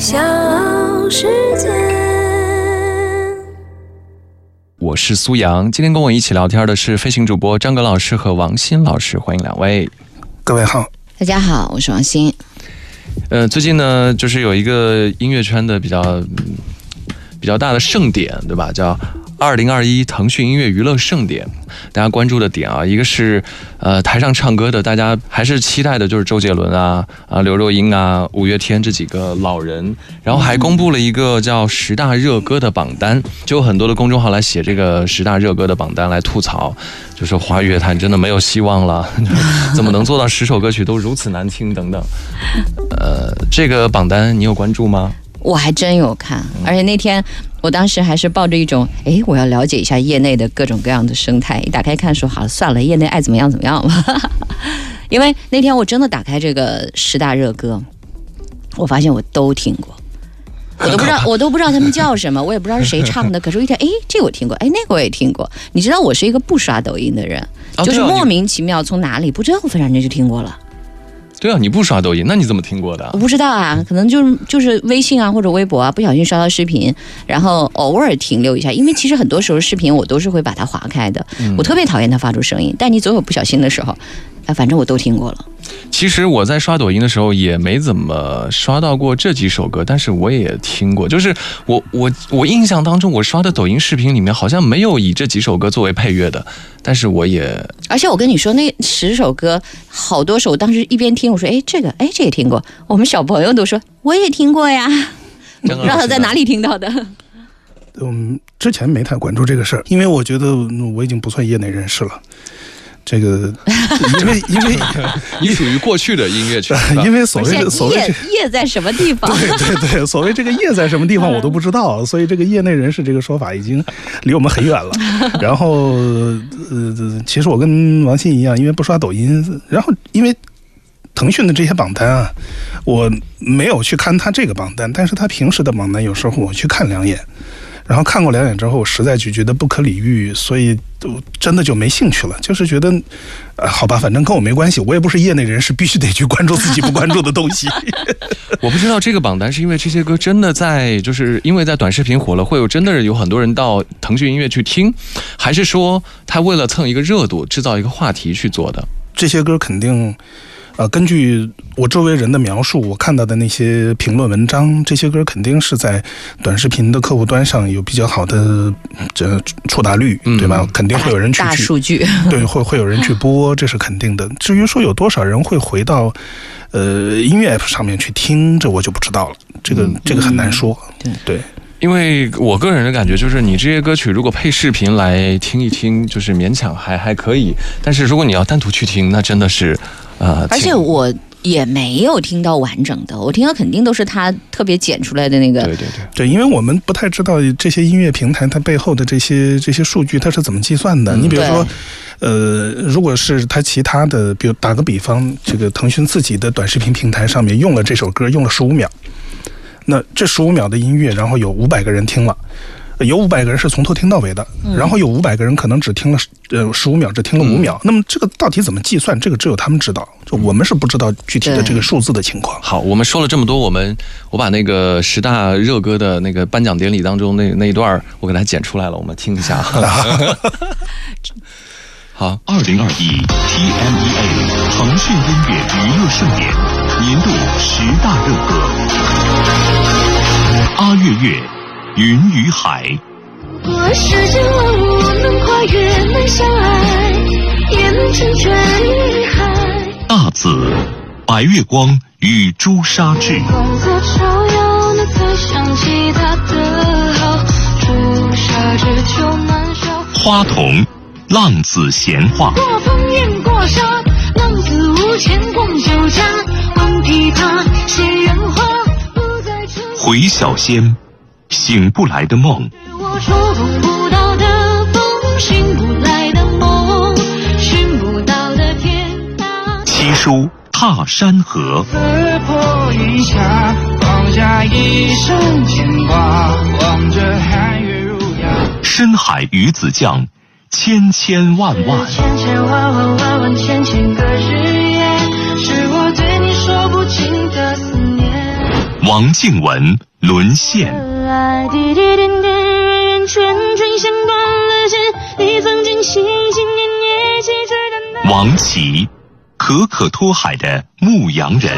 小世界。我是苏阳，今天跟我一起聊天的是飞行主播张格老师和王鑫老师，欢迎两位。各位好，大家好，我是王鑫。呃，最近呢，就是有一个音乐圈的比较、嗯比较大的盛典，对吧？叫二零二一腾讯音乐娱乐盛典。大家关注的点啊，一个是呃台上唱歌的，大家还是期待的就是周杰伦啊、啊刘若英啊、五月天这几个老人，然后还公布了一个叫十大热歌的榜单，就有很多的公众号来写这个十大热歌的榜单来吐槽，就说华语乐坛真的没有希望了，怎么能做到十首歌曲都如此难听等等。呃，这个榜单你有关注吗？我还真有看，而且那天我当时还是抱着一种，哎，我要了解一下业内的各种各样的生态。一打开看说，好了，算了，业内爱怎么样怎么样吧。因为那天我真的打开这个十大热歌，我发现我都听过。我都不知道，我都不知道他们叫什么，我也不知道是谁唱的。可是我一听，哎，这个我听过，哎，那个我也听过。你知道我是一个不刷抖音的人，就是莫名其妙从哪里不知道，忽然间就听过了。对啊，你不刷抖音，那你怎么听过的我？不知道啊，可能就是就是微信啊或者微博啊，不小心刷到视频，然后偶尔停留一下，因为其实很多时候视频我都是会把它划开的，我特别讨厌它发出声音，但你总有不小心的时候，啊，反正我都听过了。其实我在刷抖音的时候也没怎么刷到过这几首歌，但是我也听过。就是我我我印象当中，我刷的抖音视频里面好像没有以这几首歌作为配乐的，但是我也而且我跟你说，那十首歌好多首，当时一边听，我说，哎，这个，哎，这也听过。我们小朋友都说我也听过呀，张不知道他在哪里听到的。嗯，之前没太关注这个事儿，因为我觉得嗯我已经不算业内人士了。这个，因为 因为你属于过去的音乐圈，因为所谓的所谓这。业在什么地方？对对对，所谓这个业在什么地方我都不知道，所以这个业内人士这个说法已经离我们很远了。然后呃，其实我跟王鑫一样，因为不刷抖音，然后因为腾讯的这些榜单啊，我没有去看他这个榜单，但是他平时的榜单有时候我去看两眼。然后看过两眼之后，我实在就觉得不可理喻，所以就真的就没兴趣了。就是觉得，呃，好吧，反正跟我没关系，我也不是业内人士，必须得去关注自己不关注的东西。我不知道这个榜单是因为这些歌真的在，就是因为在短视频火了，会有真的有很多人到腾讯音乐去听，还是说他为了蹭一个热度，制造一个话题去做的？这些歌肯定，呃，根据我周围人的描述，我看到的那些评论文章，这些歌肯定是在短视频的客户端上有比较好的嗯这触达率，嗯对吧？肯定会有人去大去数据。对，会会有人去播，这是肯定的。至于说有多少人会回到呃音乐 app 上面去听，这我就不知道了。这个、这个很难说。对对，因为我个人的感觉就是，你这些歌曲如果配视频来听一听，就是勉强还还可以。但是如果你要单独去听，那真的是，呃，而且我也没有听到完整的，我听到肯定都是他特别剪出来的那个。对对对，对，因为我们不太知道这些音乐平台它背后的这些这些数据它是怎么计算的。嗯你比如说，呃，如果是它其他的，比如打个比方，这个腾讯自己的短视频平台上面用了这首歌用了十五秒，那这十五秒的音乐，然后有五百个人听了。呃有五百个人是从头听到尾的，然后有五百个人可能只听了呃十五秒，只听了五秒。那么这个到底怎么计算？这个只有他们知道，就我们是不知道具体的这个数字的情况。好，我们说了这么多，我们我把那个十大热歌的那个颁奖典礼当中那那一段我给它剪出来了，我们听一下。好，二零二一 TMEA 腾讯音乐娱乐盛典年度十大热歌，阿月月，云与海，能跨越，能相爱，也能成全于海。大紫，白月光与朱砂痣，光泽照耀，那才想起他的好。朱砂痣就难烧。花童，浪子闲话，过烽烟过沙，浪子无钱逛酒家，闻琵琶写人话，不再春回小仙，醒不来的梦，我触碰不到的风，醒不来的梦，寻不到的天堂。七叔踏山河，刺破云霞，放下一生牵挂，望着寒月如牙。深海鱼子酱，千千万万。千千万万万万千千个日夜，是我对你说不尽的思念。王静文沦陷。啊，滴滴点点，圈圈像断了线，你曾经心心念念，细水长流。王琦，可可托海的牧羊人。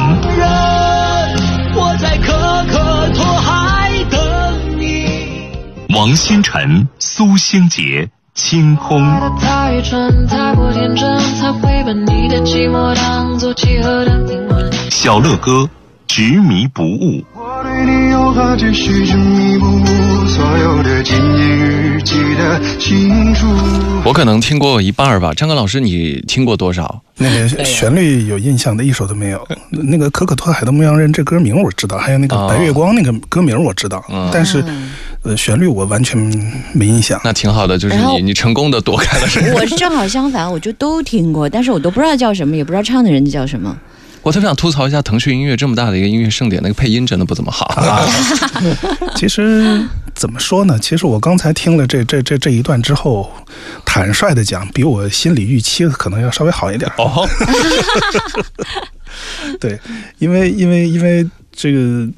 我在可可托海等你。王新辰、苏星杰，清空。他愚蠢，太过天真，才会把你的寂寞当作契合的英文。小乐哥，执迷不悟。你有何止是执迷不悟，所有的今日记得清楚。我可能听过一半儿吧。张哥老师，你听过多少？那个 旋律有印象的一首都没有。那个可可托海的牧羊人这歌名我知道，还有那个哦白月光那个歌名我知道，嗯但是呃旋律我完全没印象。那挺好的，就是你你成功的躲开了这个。我是正好相反，我就都听过，但是我都不知道叫什么，也不知道唱的人叫什么。我特别想吐槽一下腾讯音乐这么大的一个音乐盛典，那个配音真的不怎么好。啊，其实怎么说呢？其实我刚才听了这这这这一段之后，坦率的讲，比我心里预期的可能要稍微好一点。哦，对，因为因为因为这个。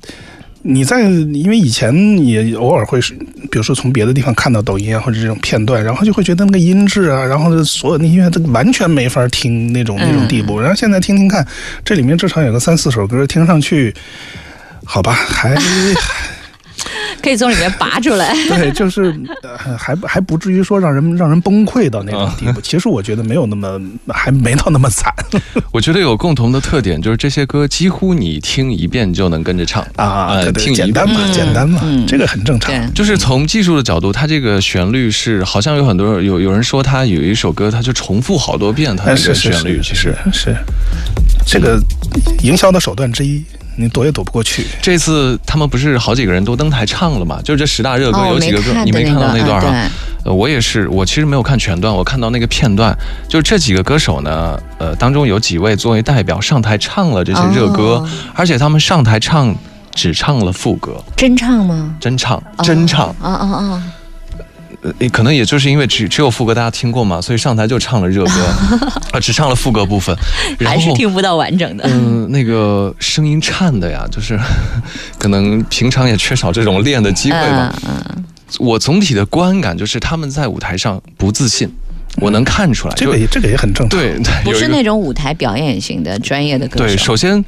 你在，因为以前也偶尔会是，比如说从别的地方看到抖音啊或者这种片段，然后就会觉得那个音质啊，然后所有那音乐都完全没法听那种那种地步。然后现在听听看，这里面至少有个三四首歌，听上去，好吧，还可以从里面拔出来。对，就是呃还还不至于说让人让人崩溃到那种地步。其实我觉得没有那么，还没到那么惨。我觉得有共同的特点，就是这些歌几乎你听一遍就能跟着唱。啊。呃，对对，听一遍。简单嘛，嗯。简单嘛嗯，这个很正常。就是从技术的角度，它这个旋律是好像有很多有有人说它有一首歌，它就重复好多遍它那哎，个旋律，其实。是是，这个营销的手段之一，你躲也躲不过去。这次他们不是好几个人都登台唱了嘛？就这十大热歌哦，有几个歌、看你没看到那段啊？我也是，我其实没有看全段，我看到那个片段，就这几个歌手呢，呃，当中有几位作为代表上台唱了这些热歌，哦而且他们上台唱只唱了副歌，真唱吗？真唱真唱，啊啊啊！呃，可能也就是因为只只有副歌大家听过嘛，所以上台就唱了热歌，啊，只唱了副歌部分，还是。听不到完整的。嗯，那个声音颤的呀，就是 可能平常也缺少这种练的机会吧。嗯嗯，我总体的观感就是他们在舞台上不自信，我能看出来。这个这个也很正常。对，对不是那种舞台表演型的专业的歌手。对，首先。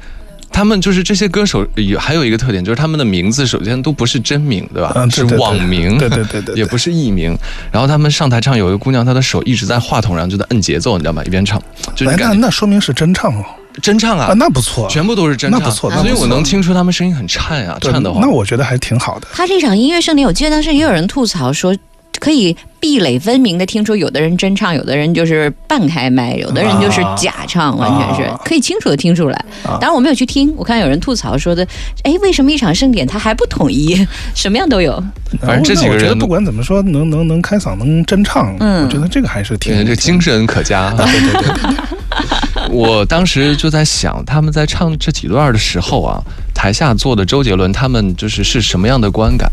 他们就是这些歌手有还有一个特点，就是他们的名字首先都不是真名，对吧？是嗯对对对网名，对对对对对也不是艺名。然后他们上台唱，有一个姑娘，她的手一直在话筒上就在摁节奏，你知道吗？一边唱，就那那说明是真唱哦，真唱啊啊，，那不错，全部都是真唱，那不错那所以我能听出他们声音很颤呀，颤的话。那我觉得还挺好的。他这场音乐盛典，我记得当时也有人吐槽说，可以壁垒分明的听出有的人真唱，有的人就是半开麦，有的人就是假唱，完全是啊可以清楚的听出来。啊当然我没有去听，我看有人吐槽说的，哎，为什么一场盛典它还不统一，什么样都有？反正这几个人我觉得不管怎么说，能能能开嗓，能真唱，嗯我觉得这个还是挺，这精神可嘉。对对对对，我当时就在想，他们在唱这几段的时候啊，台下坐的周杰伦他们就是是什么样的观感？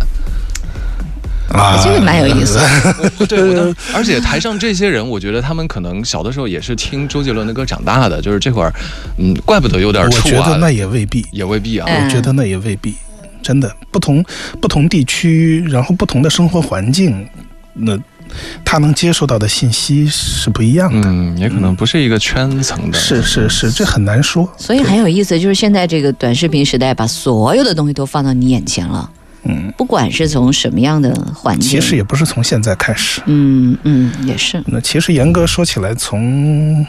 啊这个蛮有意思的。对，我当 而且台上这些人，我觉得他们可能小的时候也是听周杰伦的歌长大的，就是这会儿，嗯，怪不得有点我怵啊觉得那，也未必，也未必啊。嗯我觉得那也未必，真的不同不同地区，然后不同的生活环境，那他能接受到的信息是不一样的。嗯，也可能不是一个圈层的。是是是，这很难说。所以很有意思，就是现在这个短视频时代，把所有的东西都放到你眼前了，嗯，不管是从什么样的环境，其实也不是从现在开始。嗯嗯也是，那其实严格说起来，从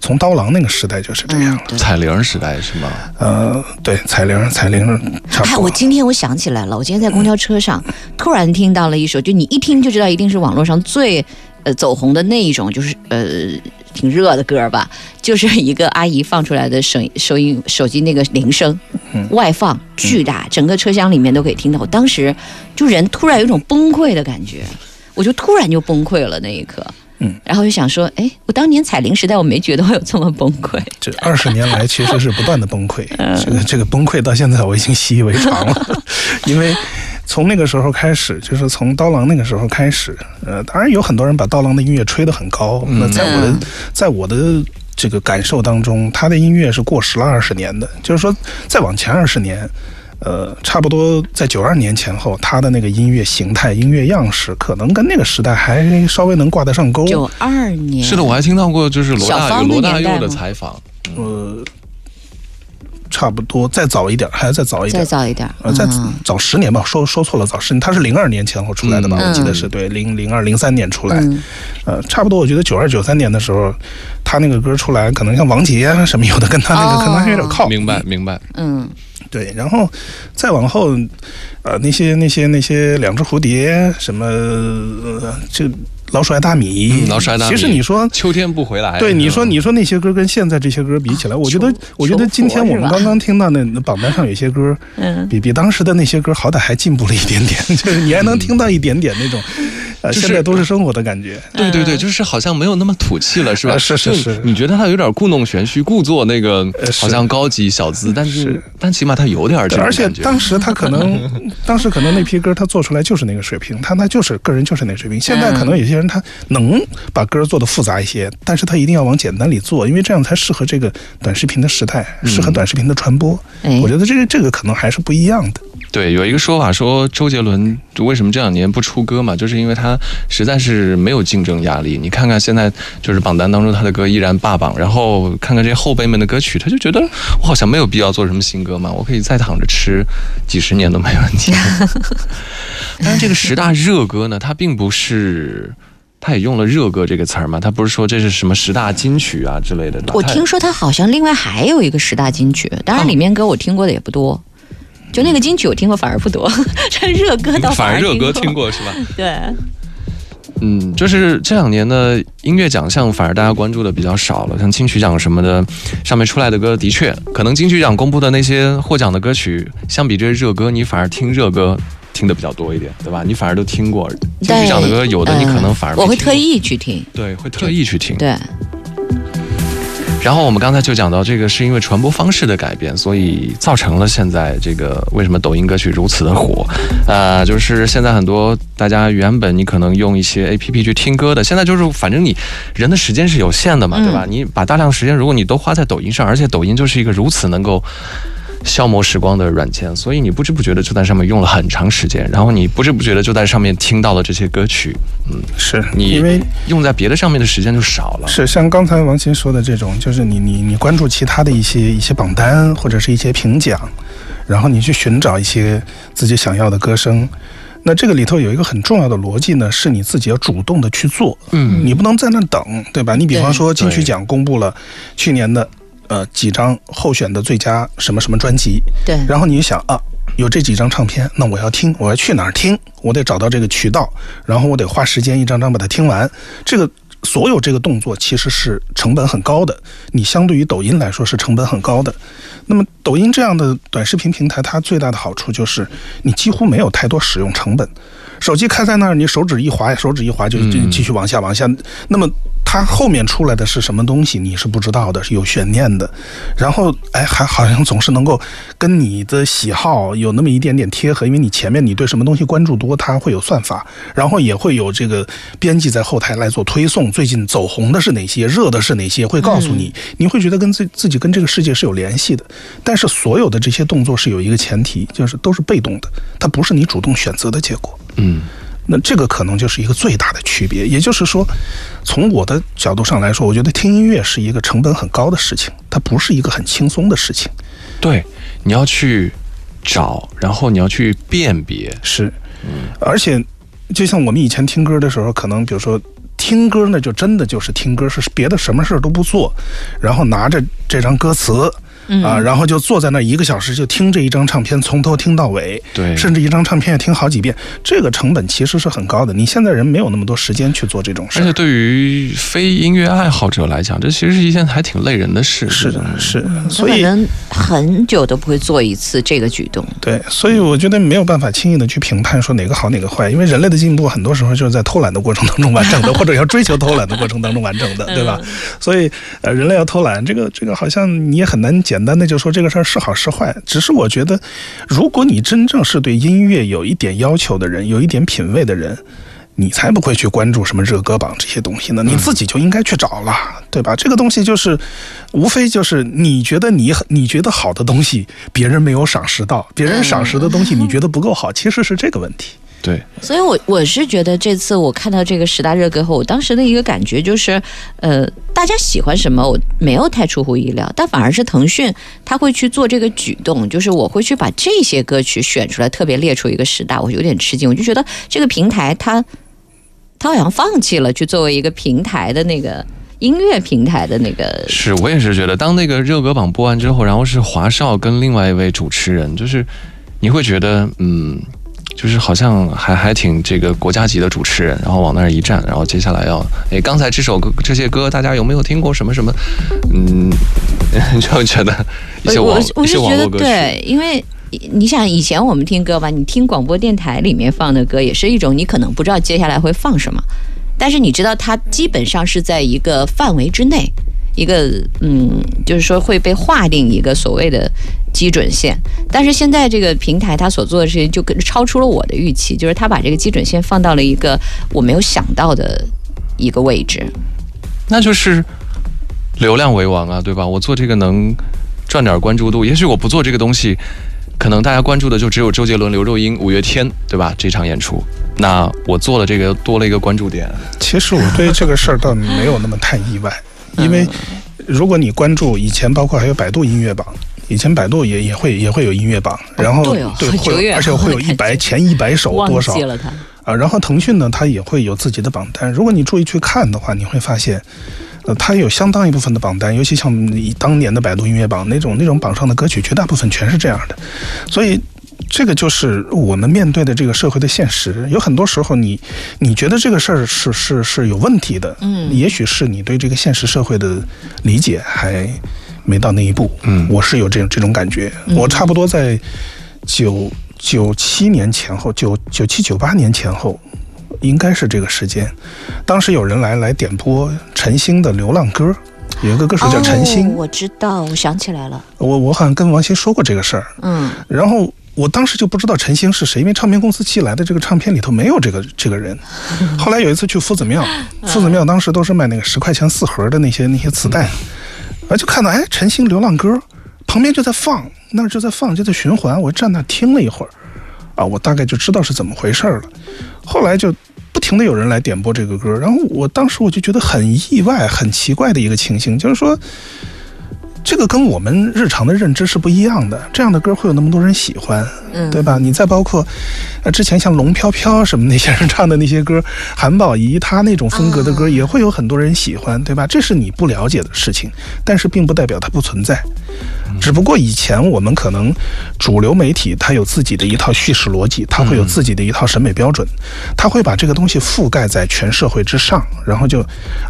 从刀郎那个时代就是这样了。嗯。彩铃时代是吗？呃，对，彩铃彩铃差不哎，我今天我想起来了，我今天在公交车上突然听到了一首，就你一听就知道一定是网络上最呃走红的那一种，就是呃挺热的歌吧，就是一个阿姨放出来的声收音手机那个铃声，外放巨大，整个车厢里面都可以听到。我当时就人突然有一种崩溃的感觉，我就突然就崩溃了那一刻。嗯，然后就想说，哎，我当年彩铃时代，我没觉得我有这么崩溃。这二十年来其实是不断的崩溃，嗯这个这个崩溃到现在我已经习以为常了，因为从那个时候开始，就是从刀郎那个时候开始，呃，当然有很多人把刀郎的音乐吹得很高，那在我的嗯。在我的这个感受当中，他的音乐是过时了二十年的，就是说再往前二十年。呃，差不多在九二年前后，他的那个音乐形态、音乐样式，可能跟那个时代还稍微能挂得上钩。九二年是的，我还听到过，就是罗大罗大佑的采访，呃，差不多再早一点，还要再早一点再。早一点，呃，再嗯早十年吧，说说错了，早十年，他是零二年前后出来的吧？嗯我记得是对，零零二零三年出来，嗯呃，差不多，我觉得九二九三年的时候，他那个歌出来，可能像王杰啊什么有的，跟他那个、哦可能还有点靠。明白明白。嗯对，然后再往后，呃，那些那些那些两只蝴蝶，什么呃，这老鼠爱大米，嗯老鼠爱大米其实你说。秋天不回来。对，你说嗯你说那些歌跟现在这些歌比起来，我觉得我觉得今天我们刚刚听到那那榜单上有些歌，嗯，比比当时的那些歌好歹还进步了一点点，就是你还能听到一点点那种，呃，就是现在都是生活的感觉。对对对，就是好像没有那么土气了，是吧？呃是是是你觉得他有点故弄玄虚，故作那个呃好像高级小资，但是是但起码他有点这对，而且种感觉。当时他可能，当时可能那批歌他做出来就是那个水平，他那就是个人就是那个水平。现在可能有些人他能把歌做的复杂一些，但是他一定要往简单里做，因为这样才适合这个短视频的时代，适合短视频的传播。哎我觉得这个这个可能还是不一样的。对，有一个说法说周杰伦为什么这两年不出歌嘛，就是因为他实在是没有竞争压力。你看看现在就是榜单当中他的歌依然霸榜，然后看看这些后辈们的歌曲，他就觉得我好像没有必要做什么新歌嘛，我可以再躺着吃几十年都没问题。但是这个十大热歌呢，它并不是。他也用了“热歌”这个词儿嘛，他不是说这是什么十大金曲啊之类的。我听说他好像另外还有一个十大金曲，当然里面歌我听过的也不多，就那个金曲我听过反而不多，这热歌倒反而热歌听过。是吧？对，嗯，就是这两年的音乐奖项，反而大家关注的比较少了，像金曲奖什么的，上面出来的歌，的确，可能金曲奖公布的那些获奖的歌曲，相比这些热歌，你反而听热歌听的比较多一点，对吧？你反而都听过金曲奖的歌，有的你可能反而我会特意去听。对，会特意去听。对，然后我们刚才就讲到，这个是因为传播方式的改变，所以造成了现在这个为什么抖音歌曲如此的火。呃，就是现在很多大家原本你可能用一些 A P P 去听歌的，现在就是反正你人的时间是有限的嘛，对吧？你把大量时间如果你都花在抖音上，而且抖音就是一个如此能够。消磨时光的软件，所以你不知不觉的就在上面用了很长时间，然后你不知不觉的就在上面听到了这些歌曲，嗯，是你因为用在别的上面的时间就少了。是像刚才王鑫说的这种，就是你你你关注其他的一些一些榜单或者是一些评奖，然后你去寻找一些自己想要的歌声。那这个里头有一个很重要的逻辑呢，是你自己要主动的去做，嗯你不能在那等，对吧？你比方说金曲奖公布了去年的呃几张候选的最佳什么什么专辑，对，然后你就想啊，有这几张唱片，那我要听，我要去哪儿听？我得找到这个渠道，然后我得花时间一张张把它听完。这个所有这个动作其实是成本很高的，你相对于抖音来说是成本很高的。那么抖音这样的短视频平台，它最大的好处就是你几乎没有太多使用成本。手机开在那儿，你手指一滑，手指一滑就就继续往下往下。那么它后面出来的是什么东西，你是不知道的，是有悬念的。然后哎，还好像总是能够跟你的喜好有那么一点点贴合，因为你前面你对什么东西关注多，它会有算法，然后也会有这个编辑在后台来做推送。最近走红的是哪些，热的是哪些，会告诉你，你会觉得跟自自己跟这个世界是有联系的。但是所有的这些动作是有一个前提，就是都是被动的，它不是你主动选择的结果。嗯。那这个可能就是一个最大的区别，也就是说，从我的角度上来说，我觉得听音乐是一个成本很高的事情，它不是一个很轻松的事情。对，你要去找，然后你要去辨别，是，嗯而且就像我们以前听歌的时候，可能比如说听歌呢，就真的就是听歌，是别的什么事儿都不做，然后拿着这张歌词。啊，然后就坐在那一个小时，就听这一张唱片，从头听到尾，对甚至一张唱片要听好几遍，这个成本其实是很高的。你现在人没有那么多时间去做这种事，而且对于非音乐爱好者来讲，这其实是一件还挺累人的事。是的，是，所以人很久都不会做一次这个举动。对，所以我觉得没有办法轻易的去评判说哪个好哪个坏，因为人类的进步很多时候就是在偷懒的过程当中完成的，或者要追求偷懒的过程当中完成的，对吧？所以呃，人类要偷懒，这个这个好像你也很难简单的就说这个事儿是好是坏。只是我觉得，如果你真正是对音乐有一点要求的人，有一点品味的人。你才不会去关注什么热歌榜这些东西呢，你自己就应该去找了，对吧？这个东西就是，无非就是你觉得你你觉得好的东西，别人没有赏识到，别人赏识的东西你觉得不够好，其实是这个问题。对，所以我我是觉得这次我看到这个十大热歌后，我当时的一个感觉就是，呃，大家喜欢什么，我没有太出乎意料，但反而是腾讯他会去做这个举动，就是我会去把这些歌曲选出来，特别列出一个十大，我有点吃惊，我就觉得这个平台它它好像放弃了去作为一个平台的那个音乐平台的那个是我也是觉得，当那个热歌榜播完之后，然后是华少跟另外一位主持人，就是你会觉得，嗯，就是好像还还挺这个国家级的主持人，然后往那儿一站，然后接下来要，哎，刚才这首歌这些歌大家有没有听过什么什么？嗯，就觉得一些我网我是觉得一些网络歌曲，对，因为你想以前我们听歌吧，你听广播电台里面放的歌，也是一种你可能不知道接下来会放什么，但是你知道它基本上是在一个范围之内，一个嗯，就是说会被划定一个所谓的基准线。但是现在这个平台它所做的事情就跟超出了我的预期，就是它把这个基准线放到了一个我没有想到的一个位置。那就是流量为王啊，对吧？我做这个能赚点关注度，也许我不做这个东西，可能大家关注的就只有周杰伦、刘若英、五月天，对吧？这场演出，那我做了这个多了一个关注点，其实我对这个事儿倒没有那么太意外，因为如果你关注以前，包括还有百度音乐榜，以前百度也也会也会有音乐榜，然后对哦会有，而且会有一百前一百首多少。啊，然后腾讯呢，它也会有自己的榜单。如果你注意去看的话，你会发现，呃，它有相当一部分的榜单，尤其像以当年的百度音乐榜那种那种榜上的歌曲，绝大部分全是这样的。所以，这个就是我们面对的这个社会的现实。有很多时候你，你觉得这个事儿是是是有问题的，嗯也许是你对这个现实社会的理解还没到那一步。嗯我是有这种这种感觉。我差不多在九九七年前后，九九七九八年前后，应该是这个时间。当时有人来来点播陈星的《流浪歌》，有一个歌手叫陈星，哦，我知道，我想起来了，我我好像跟王鑫说过这个事儿。嗯。然后我当时就不知道陈星是谁，因为唱片公司寄来的这个唱片里头没有这个这个人。后来有一次去夫子庙，夫子庙当时都是卖那个十块钱四盒的那些那些磁带，然后就看到哎陈星流浪歌，旁边就在放，那儿就在放，就在循环，我站那听了一会儿，啊，我大概就知道是怎么回事了。后来就。不停的有人来点播这个歌，然后我当时我就觉得很意外、很奇怪的一个情形，就是说，这个跟我们日常的认知是不一样的。这样的歌会有那么多人喜欢，嗯对吧？你再包括，呃，之前像龙飘飘什么那些人唱的那些歌，韩宝仪他那种风格的歌也会有很多人喜欢，对吧？这是你不了解的事情，但是并不代表它不存在。只不过以前我们可能主流媒体它有自己的一套叙事逻辑，它会有自己的一套审美标准，它会把这个东西覆盖在全社会之上，然后就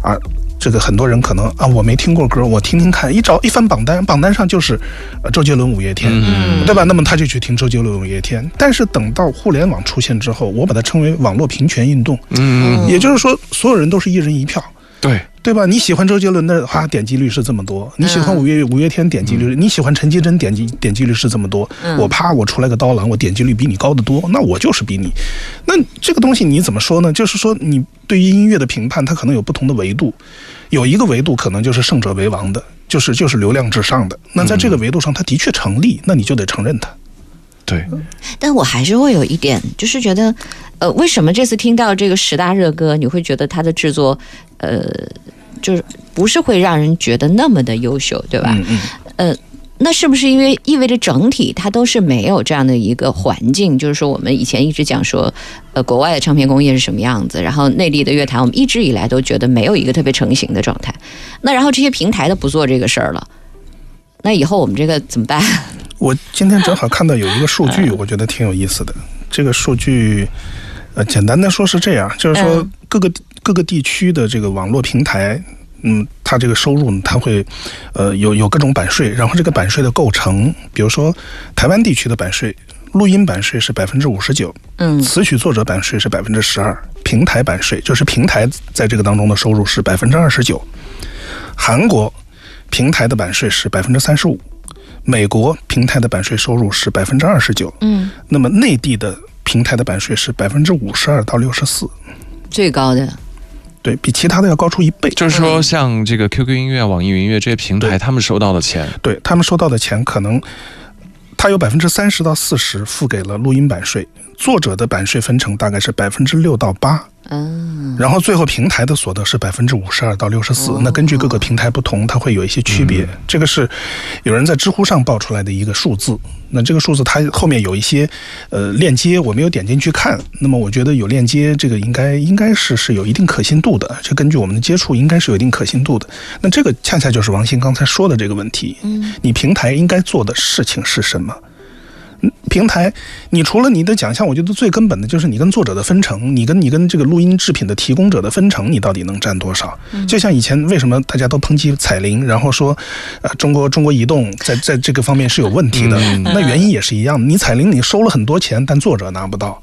啊。这个很多人可能啊，我没听过歌，我听听看。一找一翻榜单，榜单上就是，呃，周杰伦、五月天，嗯对吧？那么他就去听周杰伦、五月天。但是等到互联网出现之后，我把它称为网络平权运动，嗯，也就是说，所有人都是一人一票。对，对吧？你喜欢周杰伦的话，点击率是这么多；你喜欢五月五月天，点击率；你喜欢陈绮贞，点击点击率是这么多。我啪，我出来个刀郎，我点击率比你高得多，那我就是比你。那这个东西你怎么说呢？就是说，你对于音乐的评判，它可能有不同的维度，有一个维度可能就是胜者为王的，就是就是流量至上的。那在这个维度上，它的确成立，那你就得承认它。对，但我还是会有一点，就是觉得，呃，为什么这次听到这个十大热歌，你会觉得它的制作，呃，就是不是会让人觉得那么的优秀，对吧？嗯嗯。呃，那是不是因为意味着整体它都是没有这样的一个环境？就是说，我们以前一直讲说，呃，国外的唱片工业是什么样子，然后内地的乐坛，我们一直以来都觉得没有一个特别成型的状态。那然后这些平台都不做这个事儿了，那以后我们这个怎么办？我今天正好看到有一个数据，我觉得挺有意思的。这个数据，呃，简单的说是这样，就是说嗯。各个各个地区的这个网络平台，嗯，它这个收入呢，它会，呃，有有各种版税，然后这个版税的构成，比如说台湾地区的版税，录音版税是百分之五十九，嗯。词曲作者版税是百分之十二，平台版税就是平台在这个当中的收入是百分之二十九。韩国平台的版税是百分之三十五，美国平台的版税收入是百分之二十九，嗯。那么内地的平台的版税是百分之五十二到六十四。最高的，对比其他的要高出一倍。就是说，像这个 QQ 音乐、网易云音乐这些平台，他们收到的钱，对他们收到的钱可能，他有百分之三十到四十付给了录音版税，作者的版税分成大概是百分之六到八，嗯，然后最后平台的所得是百分之五十二到六十四。那根据各个平台不同，它会有一些区别。这个是有人在知乎上报出来的一个数字。那这个数字它后面有一些呃链接，我没有点进去看。那么我觉得有链接，这个应该应该是是有一定可信度的。这根据我们的接触，应该是有一定可信度的。那这个恰恰就是王鑫刚才说的这个问题。嗯，你平台应该做的事情是什么？嗯平台，你除了你的奖项，我觉得最根本的就是你跟作者的分成，你跟你跟这个录音制品的提供者的分成，你到底能占多少？就像以前为什么大家都抨击彩铃，然后说，呃，中国中国移动在在这个方面是有问题的，那原因也是一样的。你彩铃你收了很多钱，但作者拿不到。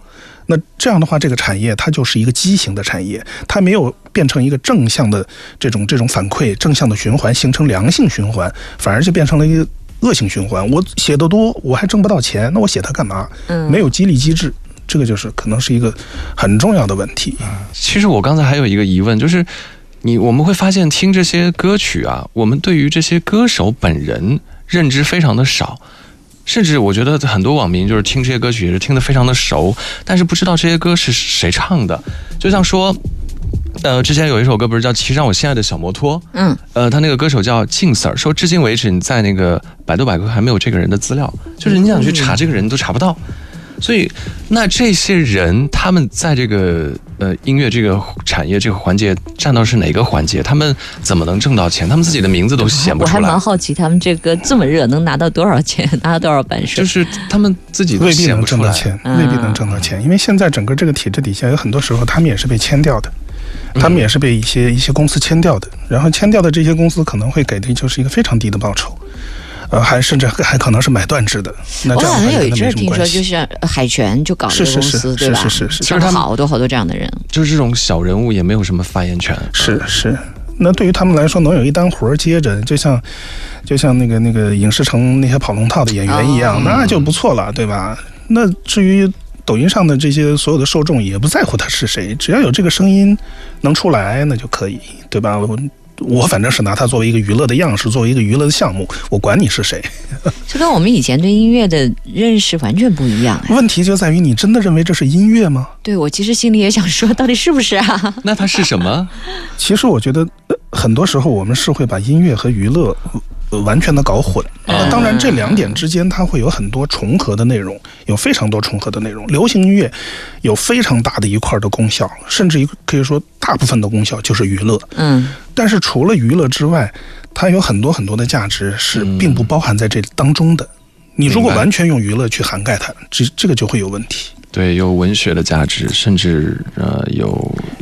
那这样的话，这个产业它就是一个畸形的产业，它没有变成一个正向的这种这种反馈、正向的循环，形成良性循环，反而就变成了一个恶性循环。我写的多，我还挣不到钱，那我写它干嘛？嗯没有激励机制，这个就是可能是一个很重要的问题。其实我刚才还有一个疑问，就是你我们会发现听这些歌曲啊，我们对于这些歌手本人认知非常的少。甚至我觉得很多网民就是听这些歌曲也是听得非常的熟，但是不知道这些歌是谁唱的。就像说，呃，之前有一首歌不是叫《骑上我心爱的小摩托》，嗯，呃，他那个歌手叫静 Sir，说至今为止你在那个百度百科还没有这个人的资料，就是你想去查这个人都查不到。所以，那这些人他们在这个呃音乐这个产业这个环节占到是哪个环节？他们怎么能挣到钱？他们自己的名字都显不出来我还蛮，好奇他们这个这么热，能拿到多少钱，拿到多少版税？就是他们自己都未必能。挣到钱，嗯未必能挣到钱，因为现在整个这个体制底下，有很多时候他们也是被签掉的，他们也是被一些一些公司签掉的，然后签掉的这些公司可能会给的就是一个非常低的报酬，呃，还甚至还可能是买断制的。那我这样的话好像有一阵跟他没什么听说，关系。就是海泉就搞了是是是个公司，对吧？是是是是其实他们好多好多这样的人，就是这种小人物也没有什么发言权。是是，那对于他们来说，能有一单活儿接着，就像就像那个那个影视城那些跑龙套的演员一样，哦那就不错了，对吧？那至于抖音上的这些所有的受众，也不在乎他是谁，只要有这个声音能出来，那就可以，对吧？我我反正是拿它作为一个娱乐的样式，作为一个娱乐的项目，我管你是谁。这跟我们以前对音乐的认识完全不一样哎。问题就在于你真的认为这是音乐吗？对我其实心里也想说，到底是不是啊？那它是什么？其实我觉得，呃很多时候我们是会把音乐和娱乐。呃完全的搞混。那当然，这两点之间它会有很多重合的内容，有非常多重合的内容。流行音乐有非常大的一块的功效，甚至于可以说大部分的功效就是娱乐。嗯，但是除了娱乐之外，它有很多很多的价值是并不包含在这当中的。你如果完全用娱乐去涵盖它，这这个就会有问题。对，有文学的价值，甚至呃有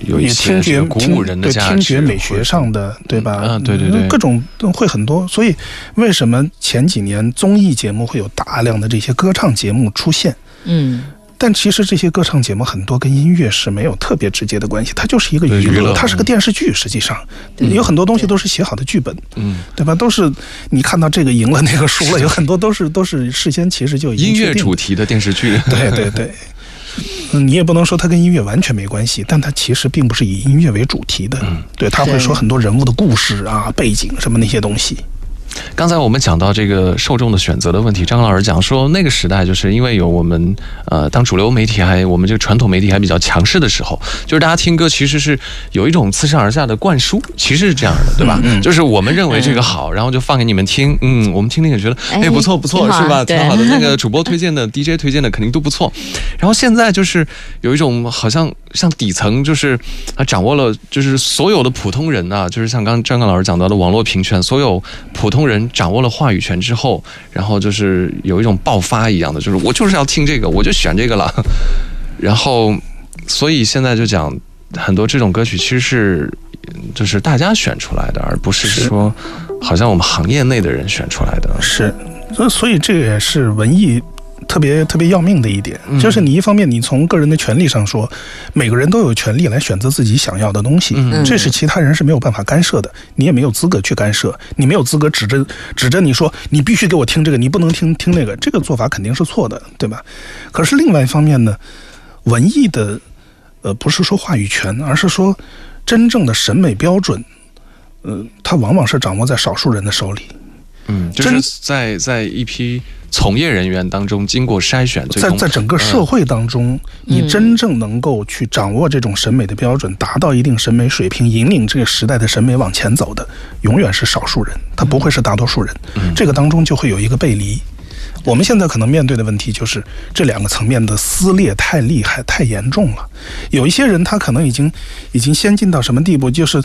有一也些听觉这个鼓舞人的对价值，听觉美学上的，对吧？啊对对对嗯各种都会很多。所以为什么前几年综艺节目会有大量的这些歌唱节目出现？嗯，但其实这些歌唱节目很多跟音乐是没有特别直接的关系，它就是一个娱乐它是个电视剧。实际上，对有很多东西都是写好的剧本，嗯，对吧？都是你看到这个赢了，那个输了，有很多都是都是事先其实就已经音乐主题的电视剧，对对对，嗯，你也不能说它跟音乐完全没关系，但它其实并不是以音乐为主题的。嗯对，他会说很多人物的故事啊、背景什么那些东西。刚才我们讲到这个受众的选择的问题，张老师讲说那个时代就是因为有我们呃，当主流媒体还我们这个传统媒体还比较强势的时候，就是大家听歌其实是有一种自上而下的灌输，其实是这样的，对吧？就是我们认为这个好，然后就放给你们听，嗯，我们听听也觉得哎哎不错不错是吧？挺好的，那个主播推荐的 DJ 推荐的肯定都不错。然后现在就是有一种好像像底层就是啊掌握了就是所有的普通人啊，就是像刚刚张刚老师讲到的网络平权，所有普通人掌握了话语权之后，然后就是有一种爆发一样的，就是我就是要听这个，我就选这个了。然后，所以现在就讲很多这种歌曲其实是就是大家选出来的，而不是说好像我们行业内的人选出来的。是，所以所以这也是文艺。特别特别要命的一点，嗯就是你一方面你从个人的权利上说，每个人都有权利来选择自己想要的东西，嗯这是其他人是没有办法干涉的，你也没有资格去干涉，你没有资格指着指着你说你必须给我听这个，你不能听听那个，这个做法肯定是错的，对吧？可是另外一方面呢，文艺的呃，不是说话语权，而是说真正的审美标准，呃，它往往是掌握在少数人的手里。嗯，就真是在在一批从业人员当中经过筛选，在在整个社会当中，你真正能够去掌握这种审美的标准，达到一定审美水平，引领这个时代的审美往前走的，永远是少数人，他不会是大多数人。这个当中就会有一个背离。我们现在可能面对的问题就是这两个层面的撕裂太厉害、太严重了。有一些人他可能已经已经先进到什么地步，就是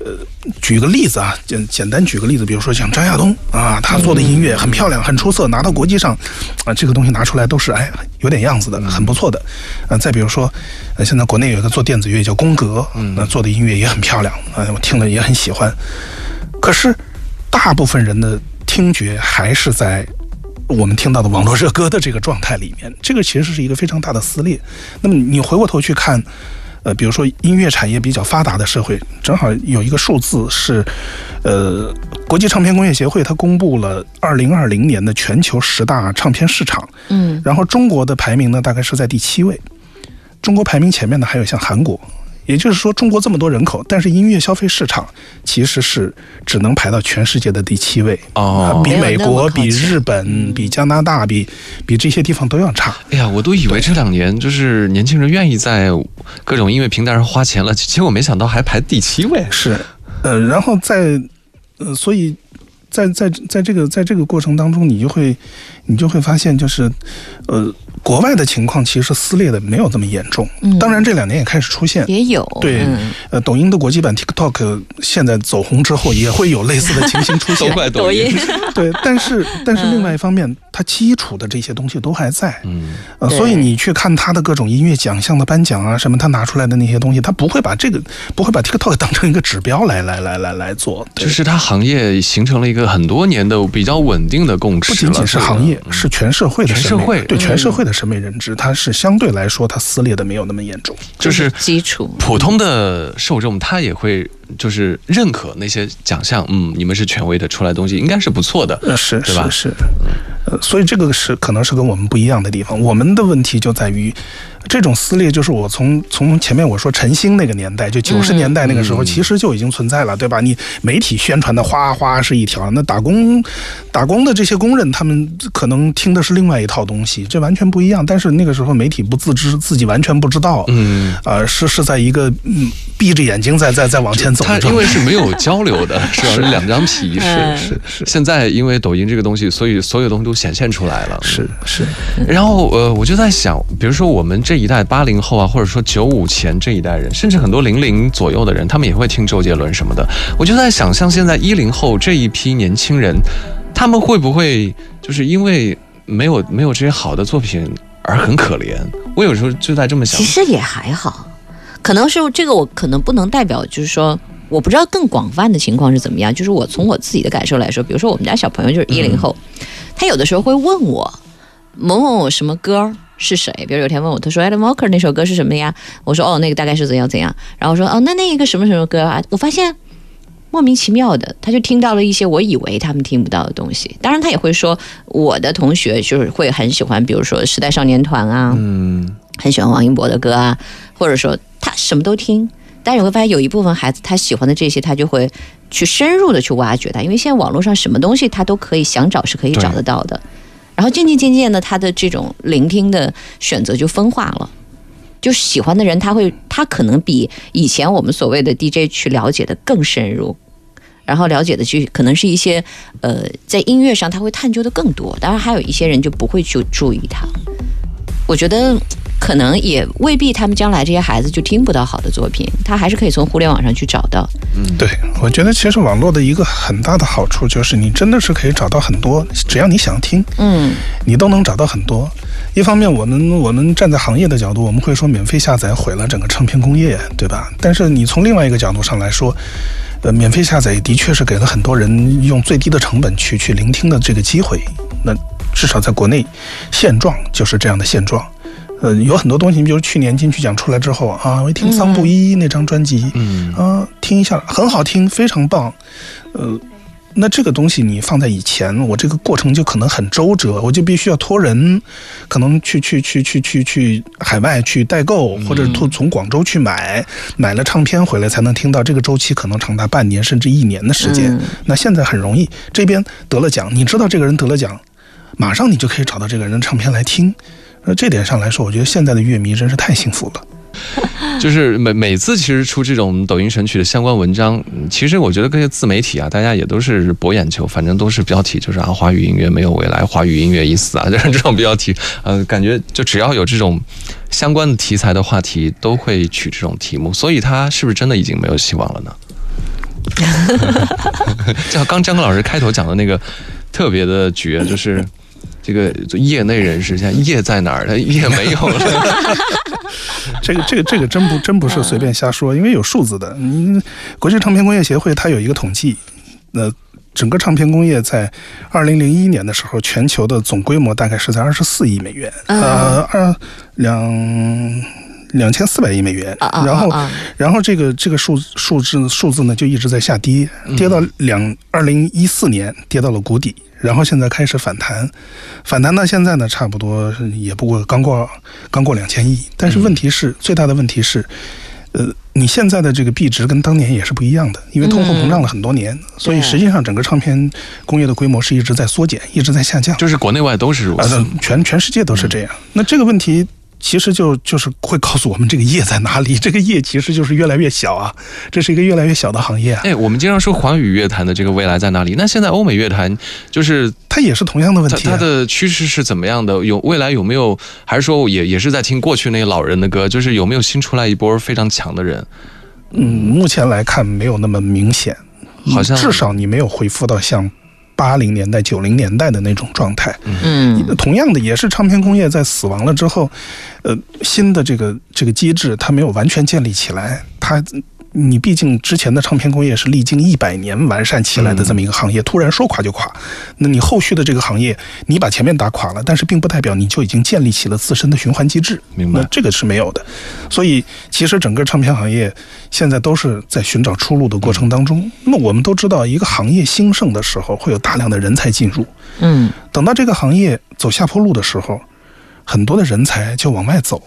呃，举个例子啊，简简单举个例子，比如说像张亚东啊，他做的音乐很漂亮、很出色，拿到国际上啊，这个东西拿出来都是哎有点样子的，很不错的。呃，再比如说，呃，现在国内有一个做电子乐叫宫格，那做的音乐也很漂亮，啊，我听了也很喜欢。可是大部分人的听觉还是在我们听到的网络热歌的这个状态里面，这个其实是一个非常大的撕裂。那么你回过头去看，呃，比如说音乐产业比较发达的社会，正好有一个数字是，呃，国际唱片工业协会它公布了二零二零年的全球十大唱片市场，嗯，然后中国的排名呢大概是在第七位，中国排名前面的还有像韩国。也就是说，中国这么多人口，但是音乐消费市场其实是只能排到全世界的第七位哦啊比美国、比日本、比加拿大、比比这些地方都要差。哎呀，我都以为这两年就是年轻人愿意在各种音乐平台上花钱了，结果没想到还排第七位。是，呃，然后在，呃，所以在在在这个在这个过程当中，你就会你就会发现，就是，呃，国外的情况其实撕裂的没有这么严重。嗯当然这两年也开始出现。也有，对嗯，呃，抖音的国际版 TikTok 现在走红之后，也会有类似的情形出都现。怪抖音。对，但是但是另外一方面，它基础的这些东西都还在。嗯，呃，所以你去看它的各种音乐奖项的颁奖啊，什么他拿出来的那些东西，他不会把这个不会把 TikTok 当成一个指标来来来来来做。对就是它行业形成了一个很多年的比较稳定的共识。不仅仅是行业，嗯是全社会的全社会对全社会的审美认知，它是相对来说它撕裂的没有那么严重。就是基础，普通的受众，他也会就是认可那些奖项，嗯，你们是权威的出来东西，应该是不错的。呃，是是是，呃，所以这个是可能是跟我们不一样的地方。我们的问题就在于，这种撕裂就是我从从前面我说陈星那个年代，就九十年代那个时候，嗯其实就已经存在了，对吧？你媒体宣传的哗哗是一条，那打工打工的这些工人，他们可能听的是另外一套东西，这完全不一样。但是那个时候媒体不自知，自己完全不知道，嗯，啊、是是在一个嗯闭着眼睛在在在往前走它的状态。因为是没有交流的，是吧？是两张皮，嗯是是是。现在因为抖音这个东西，所以所有东西都显现出来了。是是，然后呃，我就在想，比如说我们这一代八零后啊，或者说九五前这一代人，甚至很多零零左右的人，他们也会听周杰伦什么的。我就在想，像现在一零后这一批年轻人，他们会不会就是因为没有没有这些好的作品而很可怜？我有时候就在这么想其。实也还好，可能是这个我可能不能代表，就是说。我不知道更广泛的情况是怎么样，就是我从我自己的感受来说，比如说我们家小朋友就是一零后，他有的时候会问我某某某什么歌是谁，比如有天问我，他说 Adam Walker 那首歌是什么呀？我说哦，那个大概是怎样怎样，然后说哦，那那一个什么什么歌啊？我发现莫名其妙的，他就听到了一些我以为他们听不到的东西。当然，他也会说我的同学就是会很喜欢，比如说时代少年团啊，嗯，很喜欢王一博的歌啊，或者说他什么都听。但是你会发现，有一部分孩子他喜欢的这些，他就会去深入的去挖掘它，因为现在网络上什么东西他都可以想找是可以找得到的。然后渐渐渐渐的，他的这种聆听的选择就分化了。就喜欢的人，他会他可能比以前我们所谓的 DJ 去了解的更深入，然后了解的去可能是一些呃，在音乐上他会探究的更多。当然，还有一些人就不会去注意它。我觉得可能也未必他们将来这些孩子就听不到好的作品，他还是可以从互联网上去找到。嗯对，我觉得其实网络的一个很大的好处就是，你真的是可以找到很多，只要你想听，嗯，你都能找到很多。一方面，我们我们站在行业的角度，我们会说免费下载毁了整个唱片工业，对吧？但是你从另外一个角度上来说，呃，免费下载的确是给了很多人用最低的成本去去聆听的这个机会。那至少在国内，现状就是这样的现状。呃，有很多东西，你比如去年金曲奖出来之后啊，我一听桑布依那张专辑，嗯啊，听一下很好听，非常棒，呃。那这个东西你放在以前，我这个过程就可能很周折，我就必须要托人，可能去去去去去去海外去代购，或者从从广州去买，买了唱片回来才能听到，这个周期可能长达半年甚至一年的时间。嗯那现在很容易，这边得了奖，你知道这个人得了奖，马上你就可以找到这个人的唱片来听。呃，这点上来说，我觉得现在的乐迷真是太幸福了。就是每每次其实出这种抖音神曲的相关文章，其实我觉得这些自媒体啊，大家也都是博眼球，反正都是标题就是啊，华语音乐没有未来，华语音乐已死啊，就是这种标题。呃，感觉就只要有这种相关的题材的话题，都会取这种题目，所以它是不是真的已经没有希望了呢？就像刚张哥老师开头讲的那个特别的绝，就是。这个业内人士现在业在哪儿？他业没有了。这个这个这个真不真不是随便瞎说，因为有数字的。你国际唱片工业协会它有一个统计，那整个唱片工业在二零零一年的时候，全球的总规模大概是在二十四亿美元，呃，二两两千四百亿美元然后然后这个这个数数字数字呢就一直在下跌，跌到两二零一四年跌到了谷底，然后现在开始反弹，反弹到现在呢差不多也不过刚过刚过两千亿，但是问题是、最大的问题是。呃，你现在的这个币值跟当年也是不一样的，因为通货膨胀了很多年，所以实际上整个唱片工业的规模是一直在缩减，一直在下降。就是国内外都是如啊，此。那全全世界都是这样。那这个问题其实就就是会告诉我们这个业在哪里。这个业其实就是越来越小啊，这是一个越来越小的行业啊。哎，我们经常说华语乐坛的这个未来在哪里？那现在欧美乐坛就是它也是同样的问题、啊。它的趋势是怎么样的？有未来有没有？还是说也也是在听过去那些老人的歌？就是有没有新出来一波非常强的人？嗯，目前来看没有那么明显，好像至少你没有恢复到像八零年代、九零年代的那种状态。嗯同样的，也是唱片工业在死亡了之后，呃，新的这个这个机制它没有完全建立起来，它。你毕竟之前的唱片工业是历经一百年完善起来的这么一个行业，突然说垮就垮，那你后续的这个行业，你把前面打垮了，但是并不代表你就已经建立起了自身的循环机制。明白那这个是没有的，所以其实整个唱片行业现在都是在寻找出路的过程当中。那么我们都知道，一个行业兴盛的时候，会有大量的人才进入，嗯等到这个行业走下坡路的时候，很多的人才就往外走，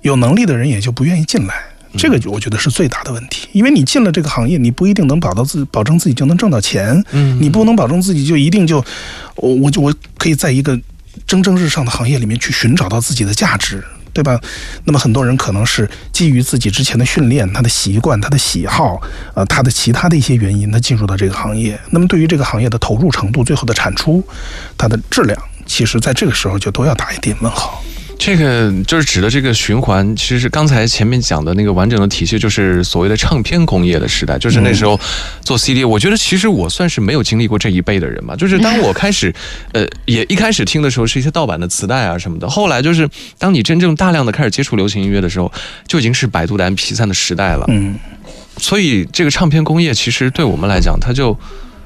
有能力的人也就不愿意进来。这个就我觉得是最大的问题，因为你进了这个行业，你不一定能保到自保证自己就能挣到钱，嗯你不能保证自己就一定就，我我就我可以在一个蒸蒸日上的行业里面去寻找到自己的价值，对吧？那么很多人可能是基于自己之前的训练、他的习惯、他的喜好，呃，他的其他的一些原因，他进入到这个行业。那么对于这个行业的投入程度、最后的产出、它的质量，其实在这个时候就都要打一点问号。这个就是指的这个循环，其实是刚才前面讲的那个完整的体系，就是所谓的唱片工业的时代，就是那时候做 CD。我觉得其实我算是没有经历过这一辈的人嘛，就是当我开始，呃，也一开始听的时候是一些盗版的磁带啊什么的，后来就是当你真正大量的开始接触流行音乐的时候，就已经是百度的 MP 3的时代了。嗯，所以这个唱片工业其实对我们来讲，它就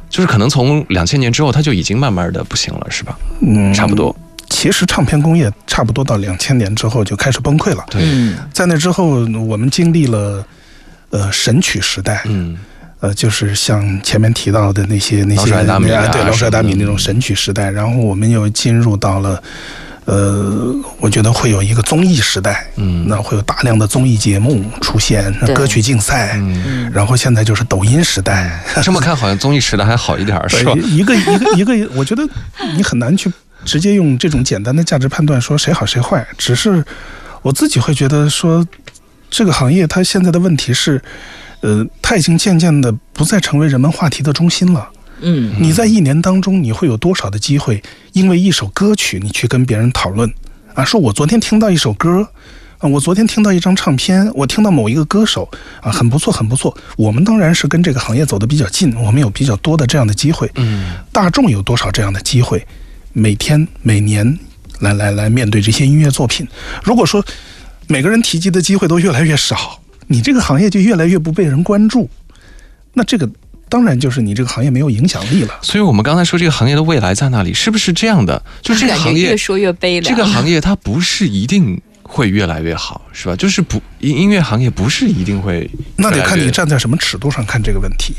就是可能从两千年之后，它就已经慢慢的不行了，是吧？嗯，差不多。其实唱片工业差不多到两千年之后就开始崩溃了。对，嗯。在那之后，我们经历了呃神曲时代，嗯，呃，就是像前面提到的那些那些老大米啊对老鼠爱大米那种神曲时代，然后我们又进入到了。呃，我觉得会有一个综艺时代，嗯。那会有大量的综艺节目出现，对。歌曲竞赛，嗯。然后现在就是抖音时代，这么看好像综艺时代还好一点儿，是吧？一个一个一个，我觉得你很难去直接用这种简单的价值判断说谁好谁坏，只是我自己会觉得说，这个行业它现在的问题是，呃，它已经渐渐的不再成为人们话题的中心了。嗯你在一年当中，你会有多少的机会，因为一首歌曲，你去跟别人讨论啊？说我昨天听到一首歌，啊，我昨天听到一张唱片，我听到某一个歌手啊，很不错，很不错。我们当然是跟这个行业走得比较近，我们有比较多的这样的机会。嗯，大众有多少这样的机会？每天、每年来来来面对这些音乐作品。如果说每个人提及的机会都越来越少，你这个行业就越来越不被人关注，那这个当然就是你这个行业没有影响力了。所以我们刚才说这个行业的未来在哪里？是不是这样的？就这个行业越，说越悲凉。这个行业它不是一定会越来越好，是吧？就是不音音乐行业不是一定会，那得看你。站在什么尺度上看这个问题。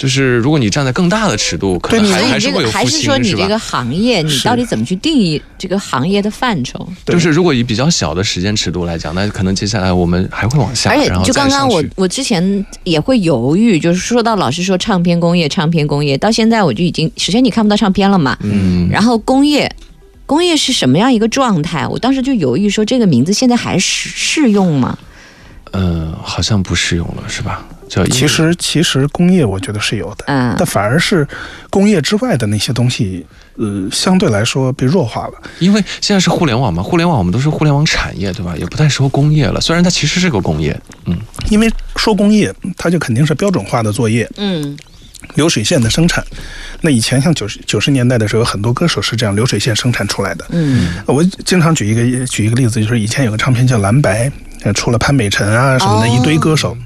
就是如果你站在更大的尺度，可能你还还是还是说？你这个行业，你到底怎么去定义这个行业的范畴？对就是如果以比较小的时间尺度来讲，那可能接下来我们还会往下，而且就刚刚我我之前也会犹豫，就是说到老师说唱片工业，唱片工业到现在我就已经，首先你看不到唱片了嘛，嗯，然后工业。工业是什么样一个状态？我当时就犹豫说，这个名字现在还适适用吗？呃，好像不适用了，是吧？叫其实其实工业我觉得是有的，嗯但反而是工业之外的那些东西，呃，相对来说被弱化了。因为现在是互联网嘛，互联网我们都是互联网产业，对吧？也不太说工业了，虽然它其实是个工业，嗯，因为说工业，它就肯定是标准化的作业，嗯流水线的生产。那以前像九十九十年代的时候，很多歌手是这样流水线生产出来的。嗯我经常举一个举一个例子，就是以前有个唱片叫蓝白，呃，出了潘美辰啊什么的，哦一堆歌手，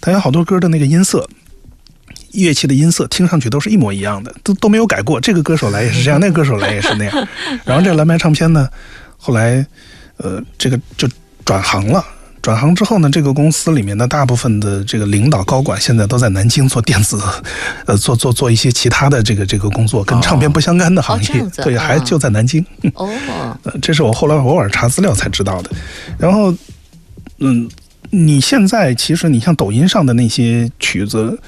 他有好多歌的那个音色。乐器的音色听上去都是一模一样的，都都没有改过。这个歌手来也是这样，那个歌手来也是那样。然后这个蓝白唱片呢，后来，呃，这个就转行了。转行之后呢，这个公司里面的大部分的这个领导高管现在都在南京做电子，呃，做做做一些其他的这个这个工作，跟唱片不相干的行业。对，还啊就在南京。哦，呃，这是我后来偶尔查资料才知道的。然后，嗯，你现在其实你像抖音上的那些曲子，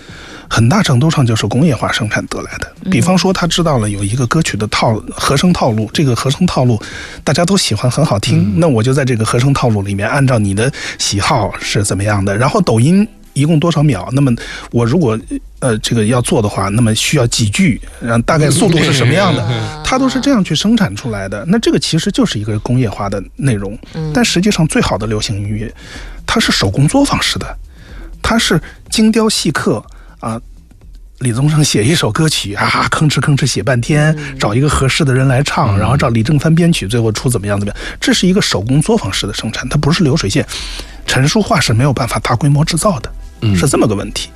很大程度上就是工业化生产得来的。比方说，他知道了有一个歌曲的套和声套路，这个和声套路大家都喜欢，很好听，那我就在这个和声套路里面，按照你的喜好是怎么样的，然后抖音。一共多少秒？那么我如果呃这个要做的话，那么需要几句，然后大概速度是什么样的？它都是这样去生产出来的。那这个其实就是一个工业化的内容，但实际上最好的流行音乐，它是手工作坊式的，它是精雕细刻啊。李宗盛写一首歌曲啊，吭哧吭哧写半天，找一个合适的人来唱，然后找李正帆编曲，最后出怎么样怎么样？这是一个手工作坊式的生产，它不是流水线，陈述化是没有办法大规模制造的，是这么个问题。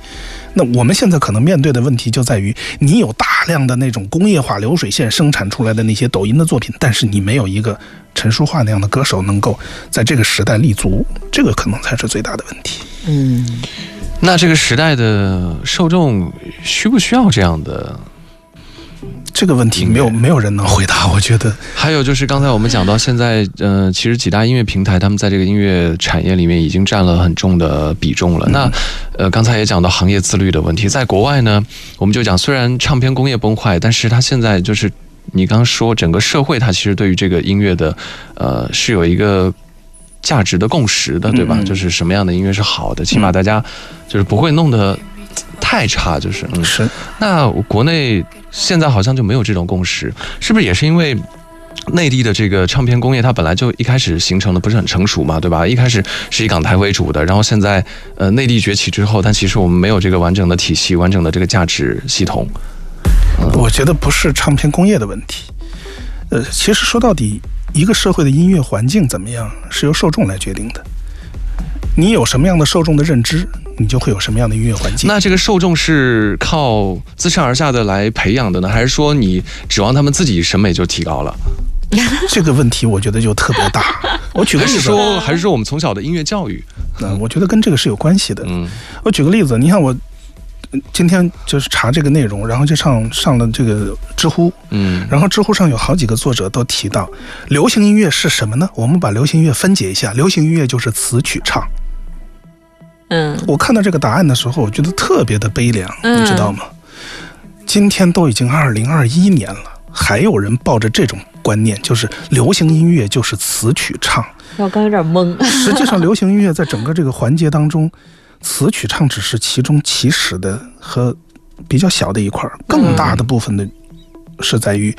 那我们现在可能面对的问题就在于，你有大量的那种工业化流水线生产出来的那些抖音的作品，但是你没有一个陈淑桦那样的歌手能够在这个时代立足，这个可能才是最大的问题。嗯，那这个时代的受众需不需要这样的？这个问题没有没有人能回答，我觉得。还有就是刚才我们讲到，现在呃，其实几大音乐平台他们在这个音乐产业里面已经占了很重的比重了。那呃，刚才也讲到行业自律的问题，在国外呢，我们就讲，虽然唱片工业崩坏，但是它现在就是你刚刚说整个社会它其实对于这个音乐的呃是有一个。价值的共识的，对吧？嗯嗯就是什么样的音乐是好的，起码大家就是不会弄得太差，就是嗯。是，那国内现在好像就没有这种共识，是不是也是因为？内地的这个唱片工业，它本来就一开始形成的不是很成熟嘛，对吧？一开始是以港台为主的，然后现在呃内地崛起之后，但其实我们没有这个完整的体系、完整的这个价值系统。我觉得不是唱片工业的问题。呃，其实说到底，一个社会的音乐环境怎么样，是由受众来决定的。你有什么样的受众的认知，你就会有什么样的音乐环境。那这个受众是靠自上而下的来培养的呢，还是说你指望他们自己审美就提高了？这个问题我觉得就特别大。我举个例子，说还是说我们从小的音乐教育？嗯，我觉得跟这个是有关系的。嗯我举个例子，你看我呃今天就是查这个内容，然后就上上了这个知乎，嗯然后知乎上有好几个作者都提到，流行音乐是什么呢？我们把流行音乐分解一下，流行音乐就是词曲唱。嗯我看到这个答案的时候，我觉得特别的悲凉，嗯你知道吗？今天都已经二零二一年了，还有人抱着这种观念，就是流行音乐就是词曲唱。我刚有点懵。实际上，流行音乐在整个这个环节当中，词曲唱只是其中起始的和比较小的一块儿，更大的部分的是在于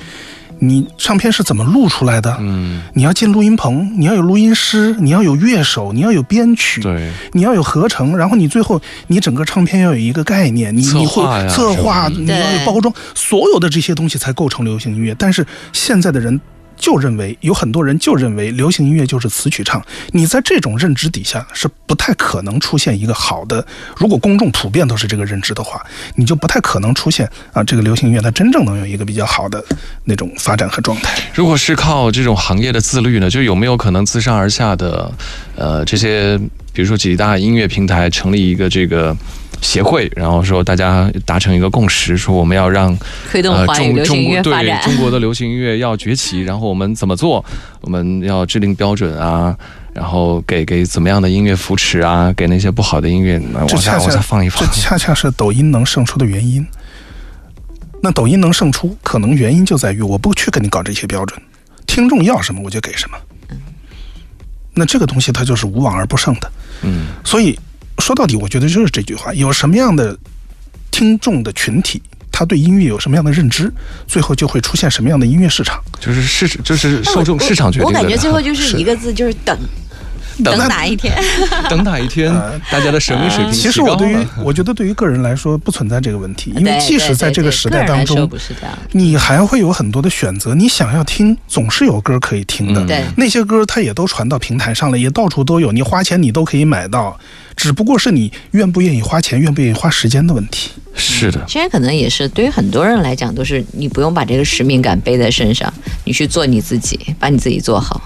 你唱片是怎么录出来的。嗯，你要进录音棚，你要有录音师，你要有乐手，你要有编曲，对，你要有合成，然后你最后你整个唱片要有一个概念，你你会策划，你要有包装，所有的这些东西才构成流行音乐。但是现在的人就认为，有很多人就认为流行音乐就是词曲唱。你在这种认知底下是不太可能出现一个好的。如果公众普遍都是这个认知的话，你就不太可能出现啊这个流行音乐它真正能有一个比较好的那种发展和状态。如果是靠这种行业的自律呢，就有没有可能自上而下的，呃，这些比如说几大音乐平台成立一个这个协会，然后说大家达成一个共识，说我们要让推动华语中流行音乐中国对发展。中国的流行音乐要崛起，然后我们怎么做？我们要制定标准啊，然后给给怎么样的音乐扶持啊，给那些不好的音乐呃往下这恰恰往下放一放这。恰恰是抖音能胜出的原因。那抖音能胜出，可能原因就在于我不去跟你搞这些标准，听众要什么我就给什么。那这个东西它就是无往而不胜的。嗯，所以说到底，我觉得就是这句话：有什么样的听众的群体，他对音乐有什么样的认知，最后就会出现什么样的音乐市场。就是市就是受众市场决定的。我感觉最后就是一个字，就是等，等哪一天。等哪一天大家的审美水平其实我对于，我觉得对于个人来说不存在这个问题，因为即使在这个时代当中你还会有很多的选择，你想要听总是有歌可以听的。那些歌它也都传到平台上了，也到处都有，你花钱你都可以买到，只不过是你愿不愿意花钱，愿不愿意花时间的问题。是的，现在可能也是对于很多人来讲，都是你不用把这个使命感背在身上，你去做你自己，把你自己做好。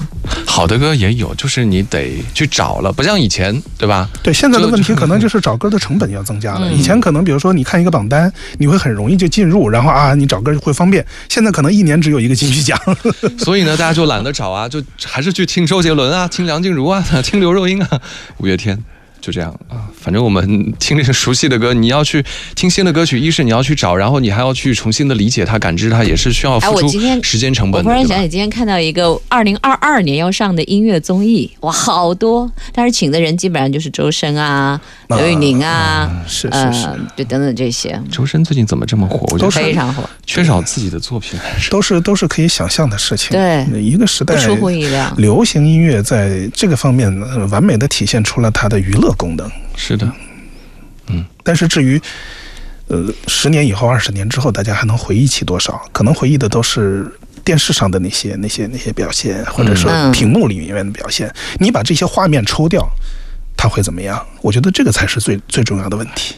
好的歌也有，就是你得去找了，不像以前，对吧？对，现在的问题可能就是找歌的成本要增加了。嗯以前可能比如说你看一个榜单，你会很容易就进入，然后啊你找歌会方便。现在可能一年只有一个金曲奖。所以呢，大家就懒得找啊，就还是去听周杰伦啊，听梁静茹啊，听刘若英啊，五月天。就这样啊，反正我们听这个熟悉的歌，你要去听新的歌曲，一是你要去找，然后你还要去重新的理解它、感知它，也是需要哎付出我今天时间成本的，对吧忽然想起？今天看到一个二零二二年要上的音乐综艺，哇，好多，但是请的人基本上就是周深啊、刘宇宁啊，是是呃是，，就等等这些，周深最近怎么这么火？我觉得非常火。缺少自己的作品，都是都是可以想象的事情。对一个时代出乎意料流行音乐在这个方面、呃完美的体现出了它的娱乐功能。是的，嗯但是至于呃十年以后、二十年之后，大家还能回忆起多少？可能回忆的都是电视上的那些、那些、那些表现，或者说嗯屏幕里面的表现。你把这些画面抽掉，它会怎么样？我觉得这个才是最最重要的问题。